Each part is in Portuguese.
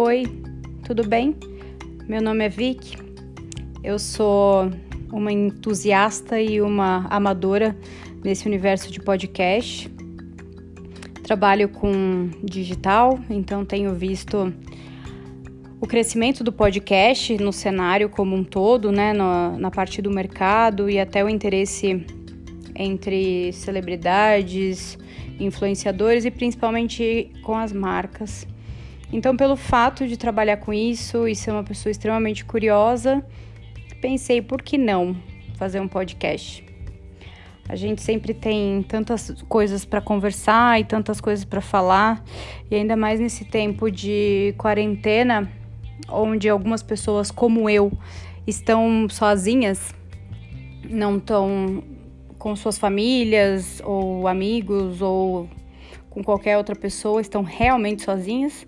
Oi, tudo bem? Meu nome é Vic. Eu sou uma entusiasta e uma amadora nesse universo de podcast. Trabalho com digital, então tenho visto o crescimento do podcast no cenário como um todo, né, na, na parte do mercado e até o interesse entre celebridades, influenciadores e principalmente com as marcas. Então, pelo fato de trabalhar com isso e ser uma pessoa extremamente curiosa, pensei por que não fazer um podcast. A gente sempre tem tantas coisas para conversar e tantas coisas para falar, e ainda mais nesse tempo de quarentena, onde algumas pessoas como eu estão sozinhas, não estão com suas famílias ou amigos ou com qualquer outra pessoa, estão realmente sozinhas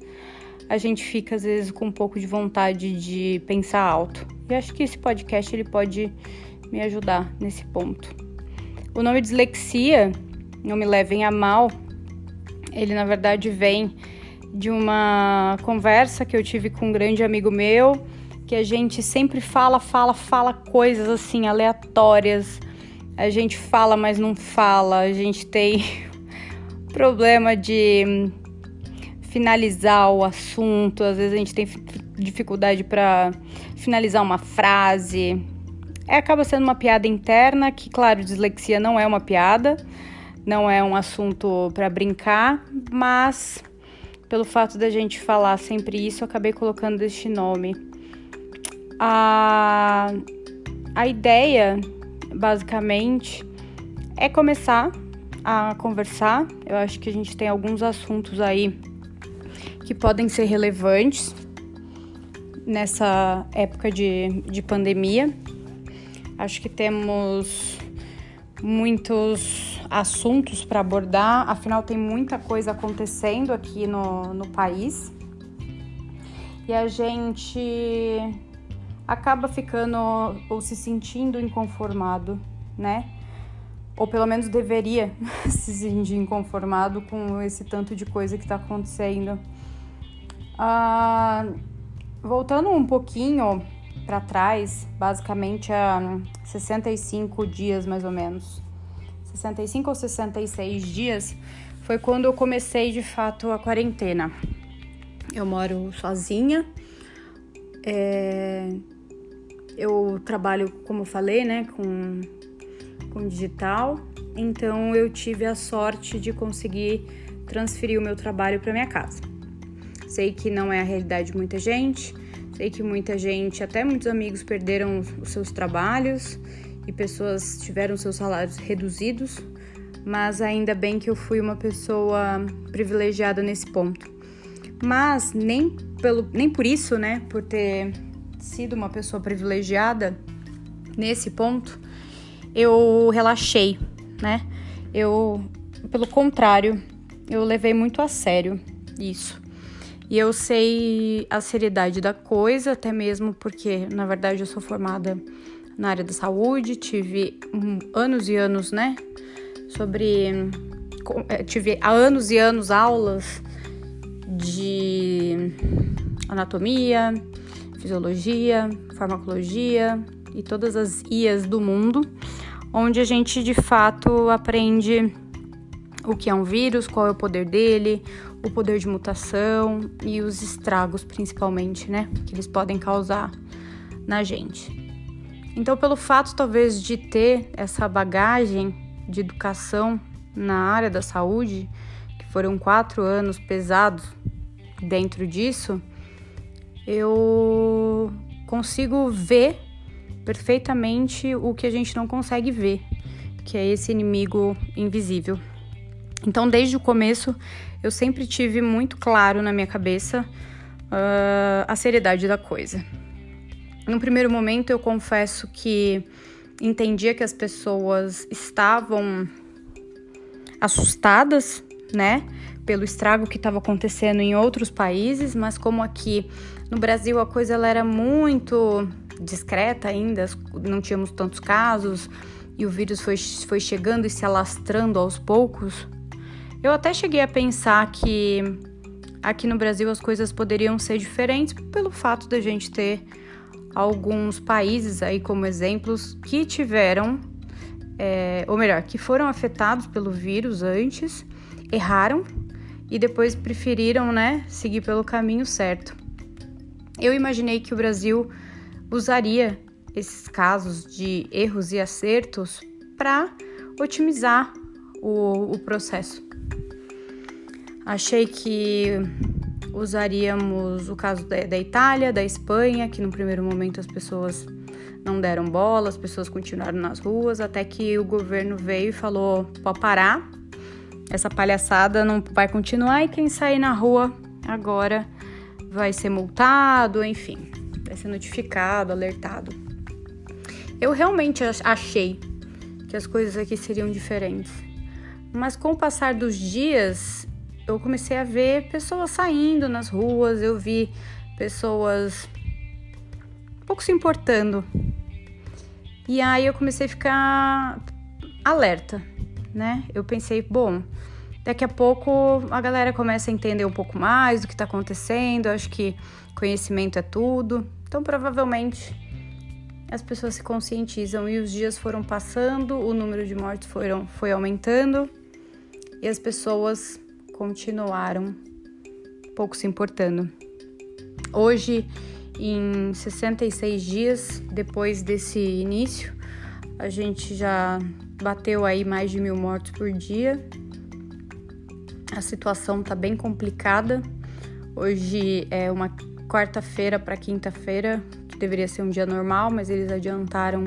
a gente fica às vezes com um pouco de vontade de pensar alto. E acho que esse podcast ele pode me ajudar nesse ponto. O nome dislexia, não me levem a mal, ele na verdade vem de uma conversa que eu tive com um grande amigo meu, que a gente sempre fala, fala, fala coisas assim aleatórias. A gente fala, mas não fala. A gente tem problema de finalizar o assunto, às vezes a gente tem dificuldade para finalizar uma frase. É, acaba sendo uma piada interna, que, claro, dislexia não é uma piada, não é um assunto para brincar, mas pelo fato da gente falar sempre isso, eu acabei colocando este nome. A, a ideia, basicamente, é começar a conversar. Eu acho que a gente tem alguns assuntos aí que podem ser relevantes nessa época de, de pandemia. Acho que temos muitos assuntos para abordar, afinal, tem muita coisa acontecendo aqui no, no país e a gente acaba ficando ou se sentindo inconformado, né? Ou pelo menos deveria se sentir inconformado com esse tanto de coisa que está acontecendo. Ah, voltando um pouquinho para trás, basicamente há 65 dias mais ou menos, 65 ou 66 dias, foi quando eu comecei de fato a quarentena. Eu moro sozinha, é, eu trabalho, como eu falei, né, com, com digital, então eu tive a sorte de conseguir transferir o meu trabalho para minha casa. Sei que não é a realidade de muita gente, sei que muita gente, até muitos amigos, perderam os seus trabalhos e pessoas tiveram seus salários reduzidos, mas ainda bem que eu fui uma pessoa privilegiada nesse ponto. Mas nem, pelo, nem por isso, né, por ter sido uma pessoa privilegiada nesse ponto, eu relaxei, né? Eu, pelo contrário, eu levei muito a sério isso. E eu sei a seriedade da coisa, até mesmo porque, na verdade, eu sou formada na área da saúde, tive anos e anos, né, sobre. É, tive há anos e anos aulas de anatomia, fisiologia, farmacologia e todas as IAs do mundo, onde a gente de fato aprende o que é um vírus, qual é o poder dele, o poder de mutação e os estragos, principalmente, né, que eles podem causar na gente. Então, pelo fato talvez de ter essa bagagem de educação na área da saúde, que foram quatro anos pesados dentro disso, eu consigo ver perfeitamente o que a gente não consegue ver, que é esse inimigo invisível. Então, desde o começo, eu sempre tive muito claro na minha cabeça uh, a seriedade da coisa. No primeiro momento, eu confesso que entendia que as pessoas estavam assustadas, né, pelo estrago que estava acontecendo em outros países, mas como aqui no Brasil a coisa ela era muito discreta ainda, não tínhamos tantos casos e o vírus foi, foi chegando e se alastrando aos poucos, eu até cheguei a pensar que aqui no Brasil as coisas poderiam ser diferentes pelo fato da gente ter alguns países aí como exemplos que tiveram, é, ou melhor, que foram afetados pelo vírus antes, erraram e depois preferiram, né, seguir pelo caminho certo. Eu imaginei que o Brasil usaria esses casos de erros e acertos para otimizar o, o processo. Achei que usaríamos o caso da, Itália, da Espanha, que no primeiro momento as pessoas não deram bola, as pessoas continuaram nas ruas, até que o governo veio e falou: pode parar, essa palhaçada não vai continuar e quem sair na rua agora vai ser multado, enfim, vai ser notificado, alertado. Eu realmente achei que as coisas aqui seriam diferentes. Mas com o passar dos dias, eu comecei a ver pessoas saindo nas ruas, eu vi pessoas pouco se importando. E aí eu comecei a ficar alerta, né? Eu pensei, bom, daqui a pouco a galera começa a entender um pouco mais do que está acontecendo. Eu acho que conhecimento é tudo. Então, provavelmente as pessoas se conscientizam e os dias foram passando, o número de mortes foram, foi aumentando e as pessoas continuaram pouco se importando. Hoje, em 66 dias depois desse início, a gente já bateu aí mais de mil mortos por dia. A situação tá bem complicada. Hoje é uma quarta-feira para quinta-feira, deveria ser um dia normal, mas eles adiantaram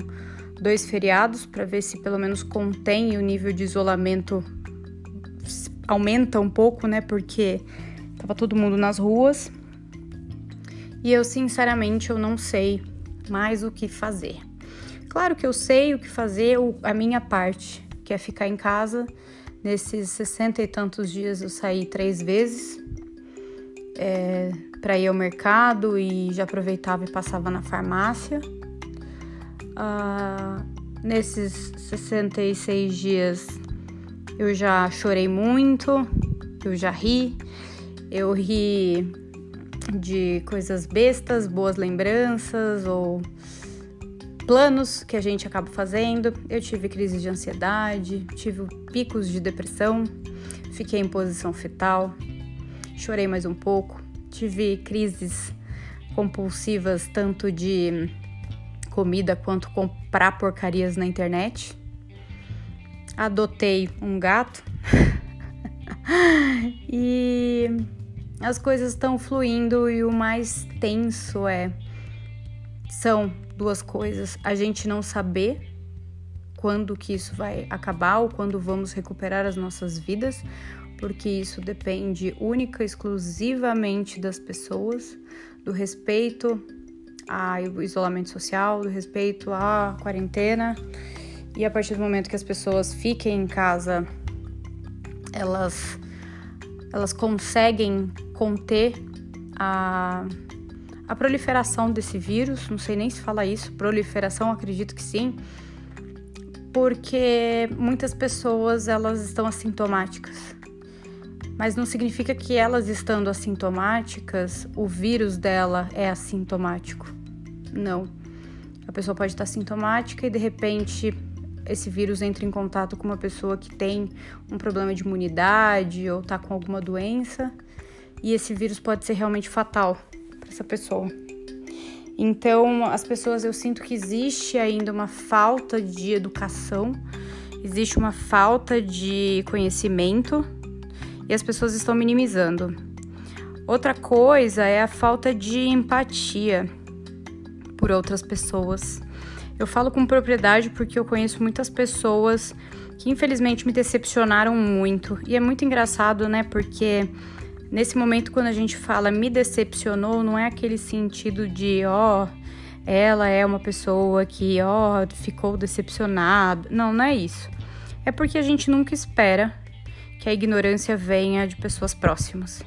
dois feriados para ver se pelo menos contém o nível de isolamento aumenta um pouco, né? Porque tava todo mundo nas ruas. E eu sinceramente eu não sei mais o que fazer. Claro que eu sei o que fazer, a minha parte, que é ficar em casa. Nesses sessenta e tantos dias eu saí três vezes. É, para ir ao mercado e já aproveitava e passava na farmácia. Ah, nesses 66 dias eu já chorei muito, eu já ri, eu ri de coisas bestas, boas lembranças ou planos que a gente acaba fazendo. Eu tive crise de ansiedade, tive picos de depressão, fiquei em posição fetal, chorei mais um pouco, tive crises compulsivas tanto de comida quanto comprar porcarias na internet. Adotei um gato e as coisas estão fluindo e o mais tenso é são duas coisas: a gente não saber quando que isso vai acabar ou quando vamos recuperar as nossas vidas, porque isso depende única e exclusivamente das pessoas, do respeito ao isolamento social, do respeito à quarentena. E a partir do momento que as pessoas fiquem em casa, elas elas conseguem conter a, a proliferação desse vírus, não sei nem se fala isso, proliferação, acredito que sim, porque muitas pessoas elas estão assintomáticas mas não significa que elas estando assintomáticas, o vírus dela é assintomático. Não. A pessoa pode estar sintomática e de repente esse vírus entra em contato com uma pessoa que tem um problema de imunidade ou está com alguma doença e esse vírus pode ser realmente fatal para essa pessoa. Então, as pessoas, eu sinto que existe ainda uma falta de educação, existe uma falta de conhecimento e as pessoas estão minimizando. Outra coisa é a falta de empatia por outras pessoas. Eu falo com propriedade porque eu conheço muitas pessoas que infelizmente me decepcionaram muito. E é muito engraçado, né? Porque nesse momento quando a gente fala me decepcionou, não é aquele sentido de ó, oh, ela é uma pessoa que ó, oh, ficou decepcionada. Não, não é isso. É porque a gente nunca espera que a ignorância venha de pessoas próximas,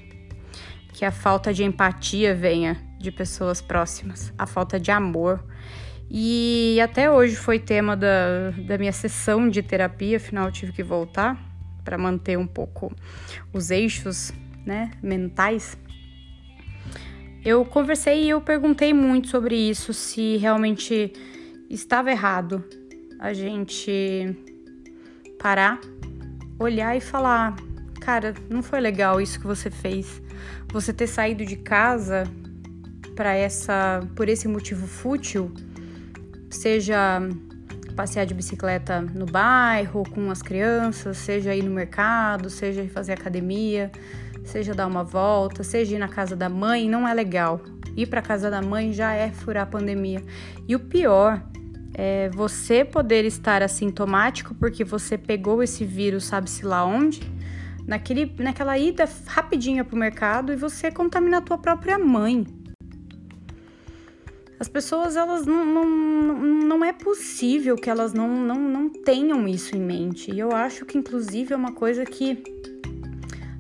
que a falta de empatia venha de pessoas próximas, a falta de amor. E até hoje foi tema da, da minha sessão de terapia, afinal tive que voltar para manter um pouco os eixos né, mentais. Eu conversei e eu perguntei muito sobre isso, se realmente estava errado a gente parar, olhar e falar: cara, não foi legal isso que você fez. Você ter saído de casa para essa por esse motivo fútil, seja passear de bicicleta no bairro com as crianças, seja ir no mercado, seja ir fazer academia, seja dar uma volta, seja ir na casa da mãe, não é legal. Ir para casa da mãe já é furar a pandemia. E o pior é você poder estar assintomático porque você pegou esse vírus, sabe-se lá onde, naquele, naquela ida rapidinha pro mercado e você contaminar a tua própria mãe. As pessoas, elas não, não, não é possível que elas não, não, não tenham isso em mente. E eu acho que, inclusive, é uma coisa que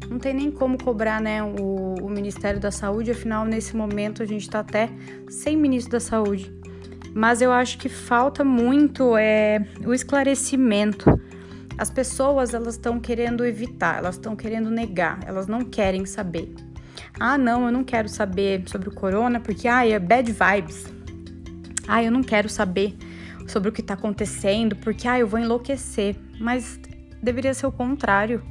não tem nem como cobrar né, o, o Ministério da Saúde, afinal, nesse momento a gente está até sem ministro da Saúde. Mas eu acho que falta muito é, o esclarecimento. As pessoas elas estão querendo evitar, elas estão querendo negar, elas não querem saber. Ah, não, eu não quero saber sobre o corona porque ah, é bad vibes. Ah, eu não quero saber sobre o que está acontecendo porque ah, eu vou enlouquecer. Mas deveria ser o contrário.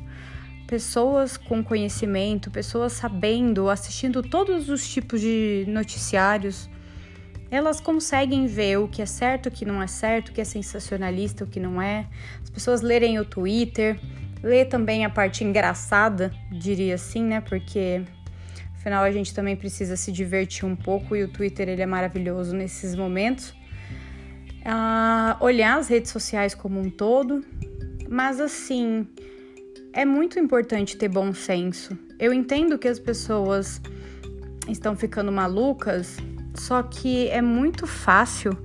Pessoas com conhecimento, pessoas sabendo, assistindo todos os tipos de noticiários, elas conseguem ver o que é certo, o que não é certo, o que é sensacionalista, o que não é. As pessoas lerem o Twitter, ler também a parte engraçada, diria assim, né? Porque Afinal, a gente também precisa se divertir um pouco e o Twitter ele é maravilhoso nesses momentos. Ah, olhar as redes sociais como um todo, mas assim, é muito importante ter bom senso. Eu entendo que as pessoas estão ficando malucas, só que é muito fácil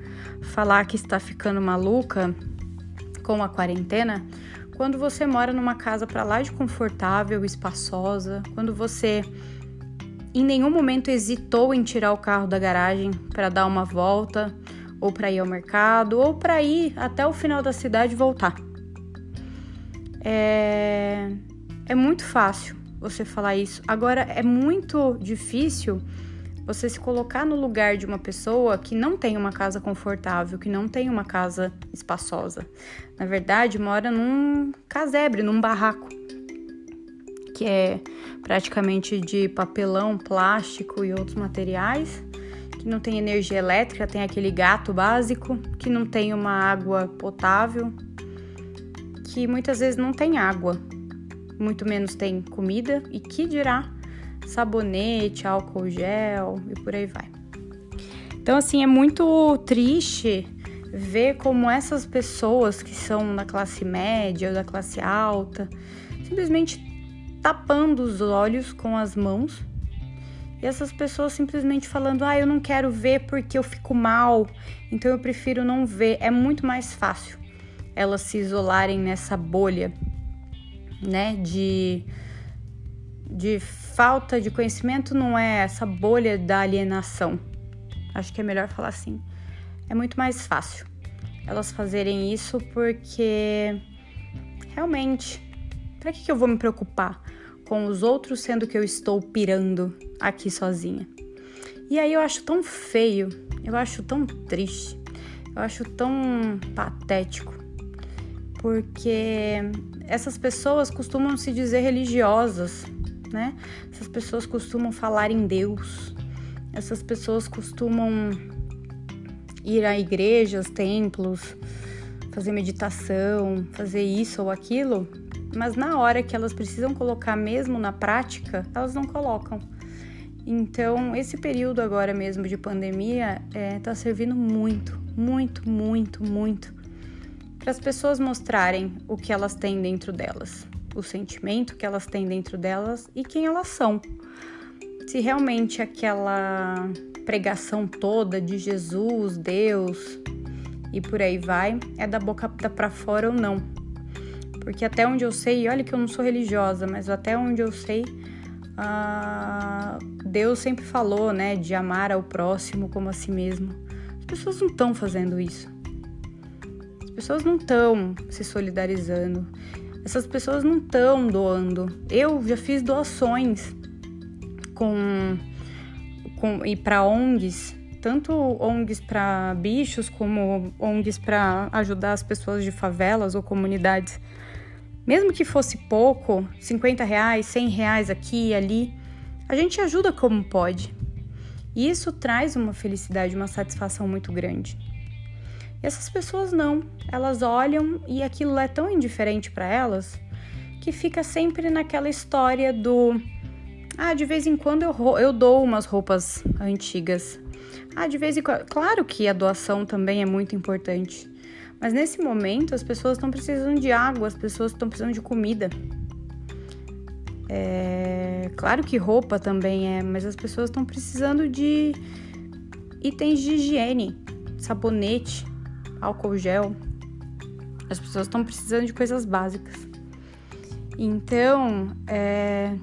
falar que está ficando maluca com a quarentena quando você mora numa casa para lá de confortável, espaçosa, quando você em nenhum momento hesitou em tirar o carro da garagem para dar uma volta, ou para ir ao mercado, ou para ir até o final da cidade e voltar. É, é muito fácil você falar isso. Agora, é muito difícil você se colocar no lugar de uma pessoa que não tem uma casa confortável, que não tem uma casa espaçosa. Na verdade, mora num casebre, num barraco que é praticamente de papelão, plástico e outros materiais, que não tem energia elétrica, tem aquele gato básico, que não tem uma água potável, que muitas vezes não tem água, muito menos tem comida e que dirá sabonete, álcool gel e por aí vai. Então, assim, é muito triste ver como essas pessoas que são da classe média ou da classe alta simplesmente tapando os olhos com as mãos. E essas pessoas simplesmente falando: "Ah, eu não quero ver porque eu fico mal, então eu prefiro não ver". É muito mais fácil elas se isolarem nessa bolha, né, de de falta de conhecimento, não é essa bolha da alienação. Acho que é melhor falar assim. É muito mais fácil elas fazerem isso porque realmente, para que, que eu vou me preocupar? com os outros, sendo que eu estou pirando aqui sozinha. E aí eu acho tão feio, eu acho tão triste, eu acho tão patético, porque essas pessoas costumam se dizer religiosas, né? Essas pessoas costumam falar em Deus, essas pessoas costumam ir a igrejas, templos, fazer meditação, fazer isso ou aquilo, mas na hora que elas precisam colocar mesmo na prática, elas não colocam. Então, esse período agora mesmo de pandemia está é, tá servindo muito, muito, muito, muito para as pessoas mostrarem o que elas têm dentro delas, o sentimento que elas têm dentro delas e quem elas são. Se realmente aquela pregação toda de Jesus, Deus e por aí vai é da boca para fora ou não. Porque até onde eu sei, olha que eu não sou religiosa, mas até onde eu sei, uh, Deus sempre falou, né, de amar ao próximo como a si mesmo. As pessoas não estão fazendo isso. As pessoas não estão se solidarizando. Essas pessoas não estão doando. Eu já fiz doações com, com e para ONGs, tanto ONGs para bichos como ONGs para ajudar as pessoas de favelas ou comunidades. Mesmo que fosse pouco, 50 reais, 100 reais aqui e ali, a gente ajuda como pode. E isso traz uma felicidade, uma satisfação muito grande. E essas pessoas não, elas olham e aquilo é tão indiferente para elas que fica sempre naquela história do ah, de vez em quando eu, eu dou umas roupas antigas. Ah, de vez em quando. Claro que a doação também é muito importante. Mas nesse momento as pessoas estão precisando de água, as pessoas estão precisando de comida. É, claro que roupa também é, mas as pessoas estão precisando de itens de higiene, sabonete, álcool gel. As pessoas estão precisando de coisas básicas. Então, é,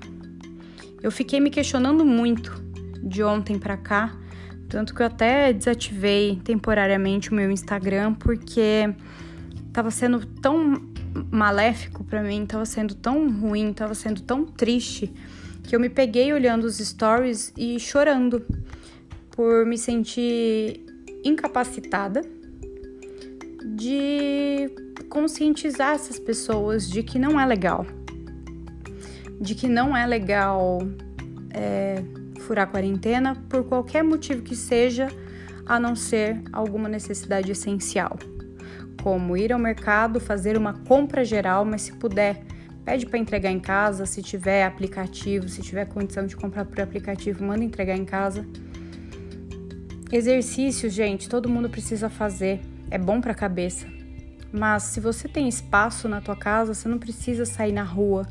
eu fiquei me questionando muito de ontem para cá tanto que eu até desativei temporariamente o meu Instagram porque tava sendo tão maléfico para mim, tava sendo tão ruim, tava sendo tão triste que eu me peguei olhando os stories e chorando por me sentir incapacitada de conscientizar essas pessoas de que não é legal, de que não é legal é, furar a quarentena por qualquer motivo que seja, a não ser alguma necessidade essencial, como ir ao mercado, fazer uma compra geral, mas se puder, pede para entregar em casa, se tiver aplicativo, se tiver condição de comprar por aplicativo, manda entregar em casa. Exercício, gente, todo mundo precisa fazer, é bom para a cabeça. Mas se você tem espaço na tua casa, você não precisa sair na rua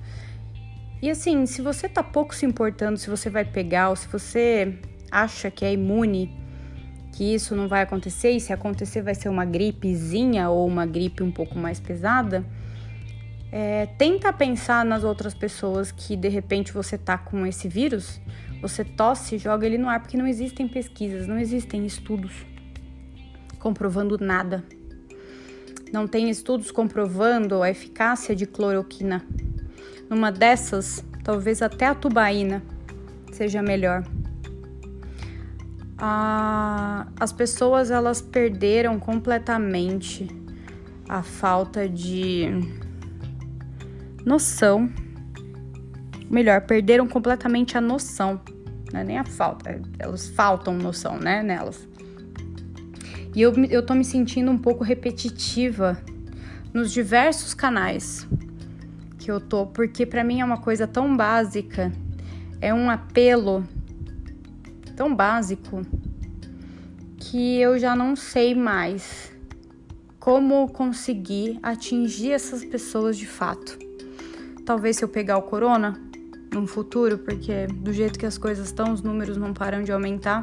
e assim, se você tá pouco se importando se você vai pegar ou se você acha que é imune, que isso não vai acontecer e se acontecer vai ser uma gripezinha ou uma gripe um pouco mais pesada, é, tenta pensar nas outras pessoas que de repente você tá com esse vírus, você tosse, joga ele no ar, porque não existem pesquisas, não existem estudos comprovando nada. Não tem estudos comprovando a eficácia de cloroquina numa dessas, talvez até a tubaína seja melhor. As pessoas elas perderam completamente a falta de noção. Melhor, perderam completamente a noção. Não é nem a falta, elas faltam noção, né, nelas. E eu, eu tô me sentindo um pouco repetitiva nos diversos canais que eu tô, porque para mim é uma coisa tão básica, é um apelo tão básico que eu já não sei mais como conseguir atingir essas pessoas de fato. Talvez se eu pegar o corona no futuro, porque do jeito que as coisas estão, os números não param de aumentar.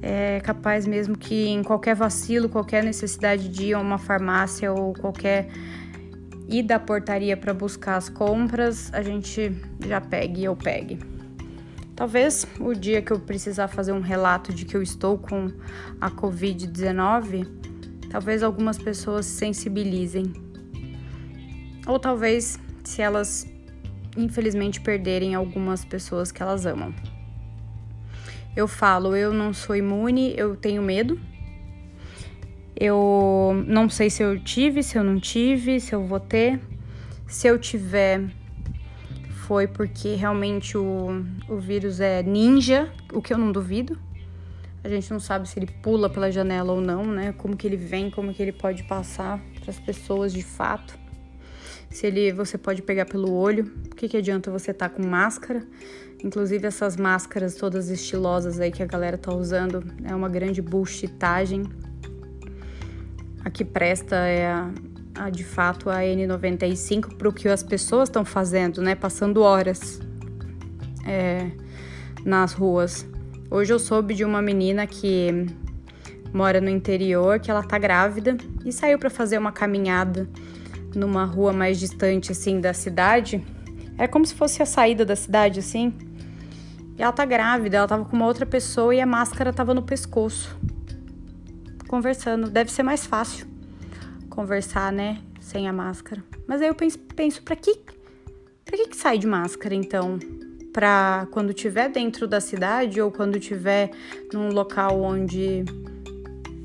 É capaz mesmo que em qualquer vacilo, qualquer necessidade de ir a uma farmácia ou qualquer ir da portaria para buscar as compras, a gente já pegue eu pegue. Talvez o dia que eu precisar fazer um relato de que eu estou com a Covid-19, talvez algumas pessoas se sensibilizem. Ou talvez se elas infelizmente perderem algumas pessoas que elas amam. Eu falo, eu não sou imune, eu tenho medo, eu não sei se eu tive, se eu não tive, se eu vou ter. Se eu tiver, foi porque realmente o, o vírus é ninja, o que eu não duvido. A gente não sabe se ele pula pela janela ou não, né? Como que ele vem, como que ele pode passar para as pessoas de fato. Se ele você pode pegar pelo olho, o que, que adianta você estar tá com máscara? Inclusive essas máscaras todas estilosas aí que a galera tá usando é uma grande bullshitagem a que presta é a, a de fato a N95 para o que as pessoas estão fazendo, né? Passando horas é, nas ruas. Hoje eu soube de uma menina que mora no interior, que ela tá grávida e saiu para fazer uma caminhada numa rua mais distante assim da cidade. É como se fosse a saída da cidade assim. E ela tá grávida, ela tava com uma outra pessoa e a máscara tava no pescoço conversando. Deve ser mais fácil conversar, né? Sem a máscara. Mas aí eu penso, penso para que, pra que, que sai de máscara então? para quando estiver dentro da cidade ou quando estiver num local onde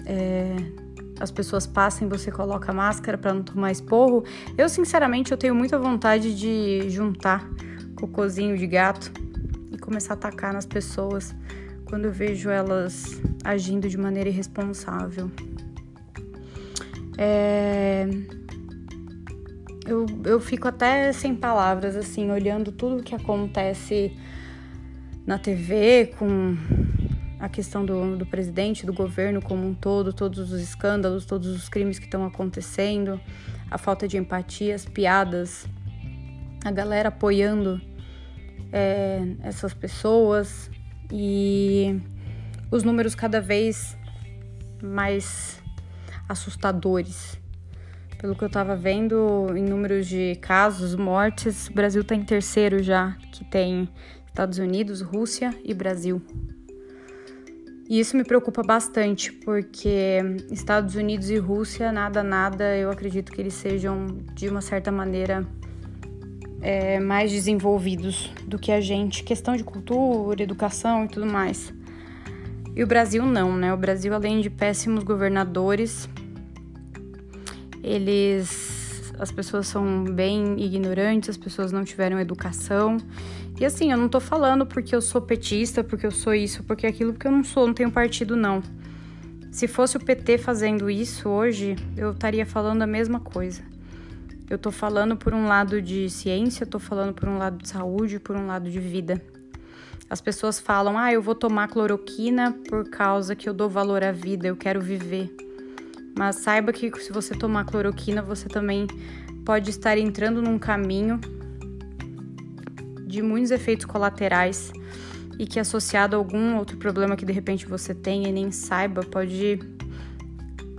é, as pessoas passem, você coloca máscara para não tomar esporro. Eu, sinceramente, eu tenho muita vontade de juntar cocôzinho de gato e começar a atacar nas pessoas quando eu vejo elas agindo de maneira irresponsável. É... Eu, eu fico até sem palavras, assim, olhando tudo que acontece na TV com a questão do, do presidente, do governo como um todo, todos os escândalos, todos os crimes que estão acontecendo, a falta de empatia, as piadas, a galera apoiando é, essas pessoas e os números cada vez mais assustadores. Pelo que eu estava vendo, em números de casos, mortes, o Brasil está em terceiro já, que tem Estados Unidos, Rússia e Brasil. E isso me preocupa bastante, porque Estados Unidos e Rússia, nada, nada, eu acredito que eles sejam, de uma certa maneira, é, mais desenvolvidos do que a gente. Questão de cultura, educação e tudo mais. E o Brasil não, né? O Brasil, além de péssimos governadores, eles. As pessoas são bem ignorantes, as pessoas não tiveram educação e assim, eu não tô falando porque eu sou petista, porque eu sou isso, porque aquilo, porque eu não sou, não tenho partido, não. Se fosse o PT fazendo isso hoje, eu estaria falando a mesma coisa. Eu tô falando por um lado de ciência, tô falando por um lado de saúde, por um lado de vida. As pessoas falam: "Ah, eu vou tomar cloroquina por causa que eu dou valor à vida, eu quero viver". Mas saiba que se você tomar cloroquina, você também pode estar entrando num caminho de muitos efeitos colaterais e que associado a algum outro problema que de repente você tenha e nem saiba pode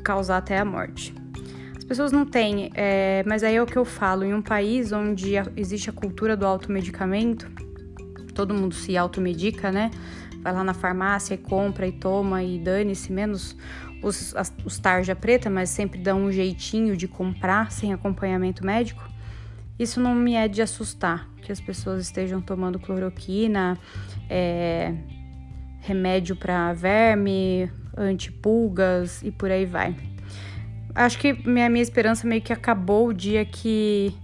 causar até a morte. As pessoas não têm, é, mas aí é o que eu falo. Em um país onde existe a cultura do automedicamento, todo mundo se automedica, né? Vai lá na farmácia e compra e toma e dane-se, menos os, as, os tarja preta, mas sempre dão um jeitinho de comprar sem acompanhamento médico. Isso não me é de assustar, que as pessoas estejam tomando cloroquina, é, remédio para verme, antipulgas e por aí vai. Acho que minha, minha esperança meio que acabou o dia que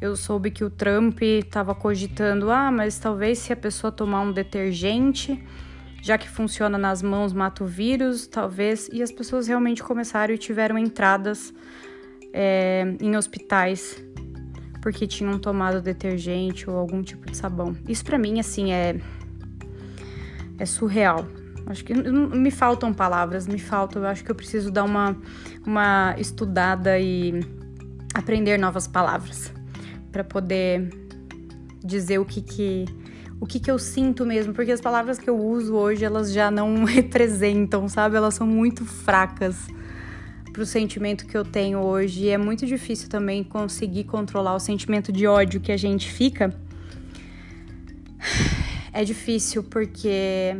eu soube que o Trump estava cogitando: ah, mas talvez se a pessoa tomar um detergente, já que funciona nas mãos, mata o vírus, talvez. E as pessoas realmente começaram e tiveram entradas é, em hospitais porque tinham tomado detergente ou algum tipo de sabão. Isso para mim assim é é surreal. Acho que me faltam palavras, me faltam, eu acho que eu preciso dar uma uma estudada e aprender novas palavras para poder dizer o que que o que que eu sinto mesmo, porque as palavras que eu uso hoje elas já não representam, sabe? Elas são muito fracas pro sentimento que eu tenho hoje. E é muito difícil também conseguir controlar o sentimento de ódio que a gente fica. É difícil porque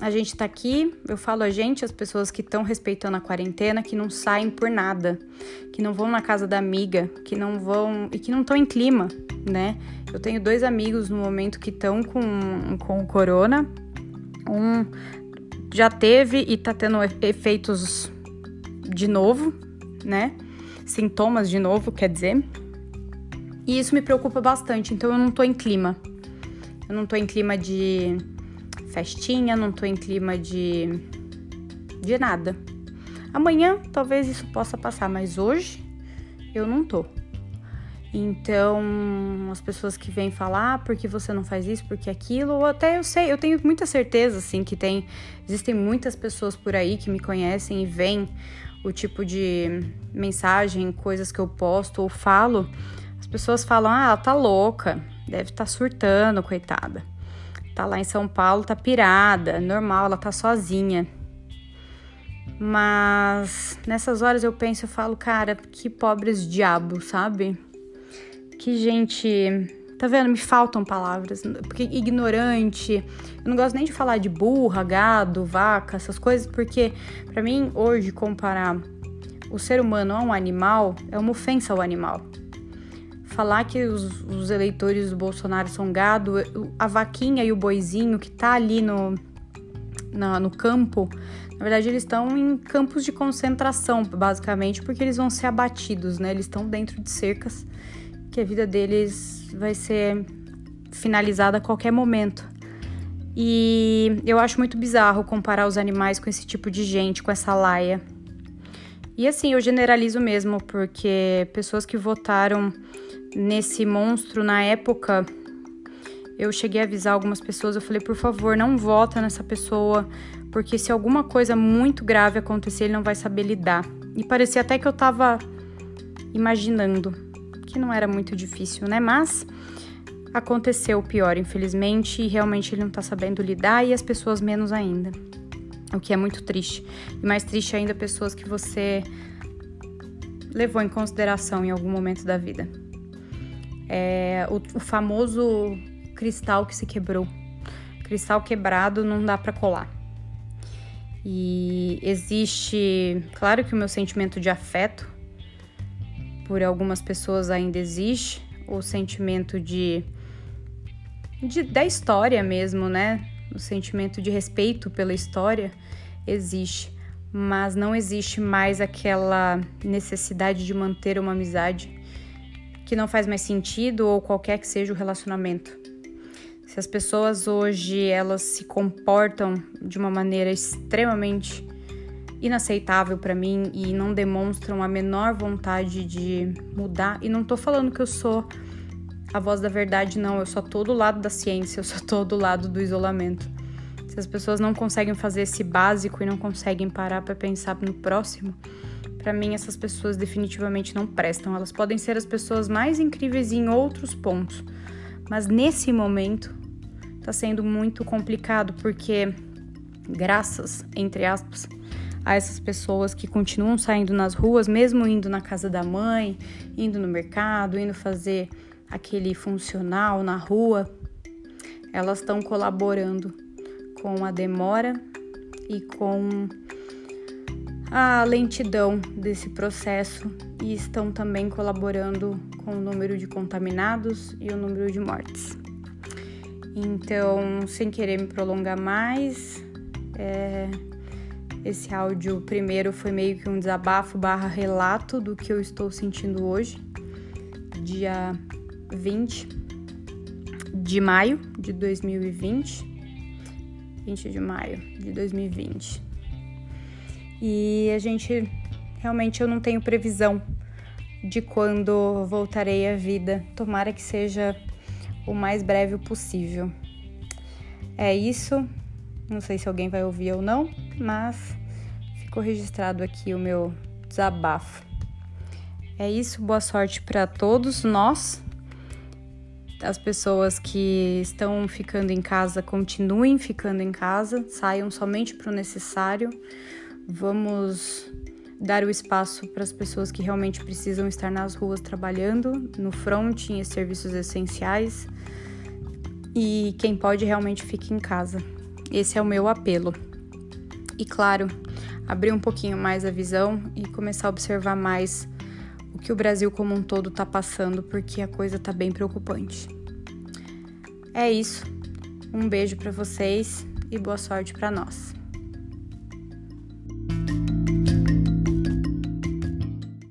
a gente tá aqui, eu falo a gente, as pessoas que estão respeitando a quarentena, que não saem por nada, que não vão na casa da amiga, que não vão e que não estão em clima, né? Eu tenho dois amigos no momento que estão com, com o corona. Um já teve e tá tendo efeitos de novo, né? Sintomas de novo, quer dizer. E isso me preocupa bastante, então eu não tô em clima. Eu não tô em clima de festinha, não tô em clima de de nada. Amanhã talvez isso possa passar, mas hoje eu não tô. Então, as pessoas que vêm falar ah, porque você não faz isso, porque aquilo, ou até eu sei, eu tenho muita certeza assim que tem existem muitas pessoas por aí que me conhecem e vêm o tipo de mensagem, coisas que eu posto ou falo, as pessoas falam: ah, ela tá louca, deve estar tá surtando, coitada. Tá lá em São Paulo, tá pirada, normal, ela tá sozinha. Mas nessas horas eu penso, eu falo, cara, que pobres diabos, sabe? Que gente Tá vendo? Me faltam palavras. Porque ignorante. Eu não gosto nem de falar de burra, gado, vaca, essas coisas, porque para mim, hoje, comparar o ser humano a um animal é uma ofensa ao animal. Falar que os, os, eleitores do Bolsonaro são gado, a vaquinha e o boizinho que tá ali no, na, no campo, na verdade eles estão em campos de concentração, basicamente, porque eles vão ser abatidos, né? Eles estão dentro de cercas que a vida deles vai ser finalizada a qualquer momento. E eu acho muito bizarro comparar os animais com esse tipo de gente, com essa laia. E assim, eu generalizo mesmo, porque pessoas que votaram nesse monstro na época, eu cheguei a avisar algumas pessoas, eu falei, por favor, não vota nessa pessoa, porque se alguma coisa muito grave acontecer, ele não vai saber lidar. E parecia até que eu tava imaginando, que não era muito difícil, né? Mas aconteceu o pior, infelizmente, e realmente ele não tá sabendo lidar e as pessoas menos ainda o que é muito triste. E mais triste ainda pessoas que você levou em consideração em algum momento da vida. É, o, o famoso cristal que se quebrou. Cristal quebrado não dá para colar. E existe, claro que o meu sentimento de afeto por algumas pessoas ainda existe, o sentimento de, de da história mesmo, né? o sentimento de respeito pela história existe, mas não existe mais aquela necessidade de manter uma amizade que não faz mais sentido ou qualquer que seja o relacionamento. Se as pessoas hoje elas se comportam de uma maneira extremamente inaceitável para mim e não demonstram a menor vontade de mudar, e não tô falando que eu sou a voz da verdade, não. Eu só tô do lado da ciência, eu só tô do lado do isolamento. Se as pessoas não conseguem fazer esse básico e não conseguem parar para pensar no próximo, para mim essas pessoas definitivamente não prestam. Elas podem ser as pessoas mais incríveis em outros pontos, mas nesse momento tá sendo muito complicado porque graças, entre aspas, a essas pessoas que continuam saindo nas ruas, mesmo indo na casa da mãe, indo no mercado, indo fazer aquele funcional na rua, elas estão colaborando com a demora e com a lentidão desse processo e estão também colaborando com o número de contaminados e o número de mortes. Então, sem querer me prolongar mais, é, esse áudio primeiro foi meio que um desabafo barra relato do que eu estou sentindo hoje, dia 20 de maio de 2020. 20 de maio de 2020. E a gente realmente eu não tenho previsão de quando voltarei à vida. Tomara que seja o mais breve possível. É isso. Não sei se alguém vai ouvir ou não, mas ficou registrado aqui o meu desabafo. É isso, boa sorte para todos nós as pessoas que estão ficando em casa continuem ficando em casa, saiam somente para o necessário. Vamos dar o espaço para as pessoas que realmente precisam estar nas ruas trabalhando, no front, em serviços essenciais. E quem pode realmente fique em casa. Esse é o meu apelo. E claro, abrir um pouquinho mais a visão e começar a observar mais o que o Brasil como um todo está passando, porque a coisa está bem preocupante. É isso. Um beijo para vocês e boa sorte para nós.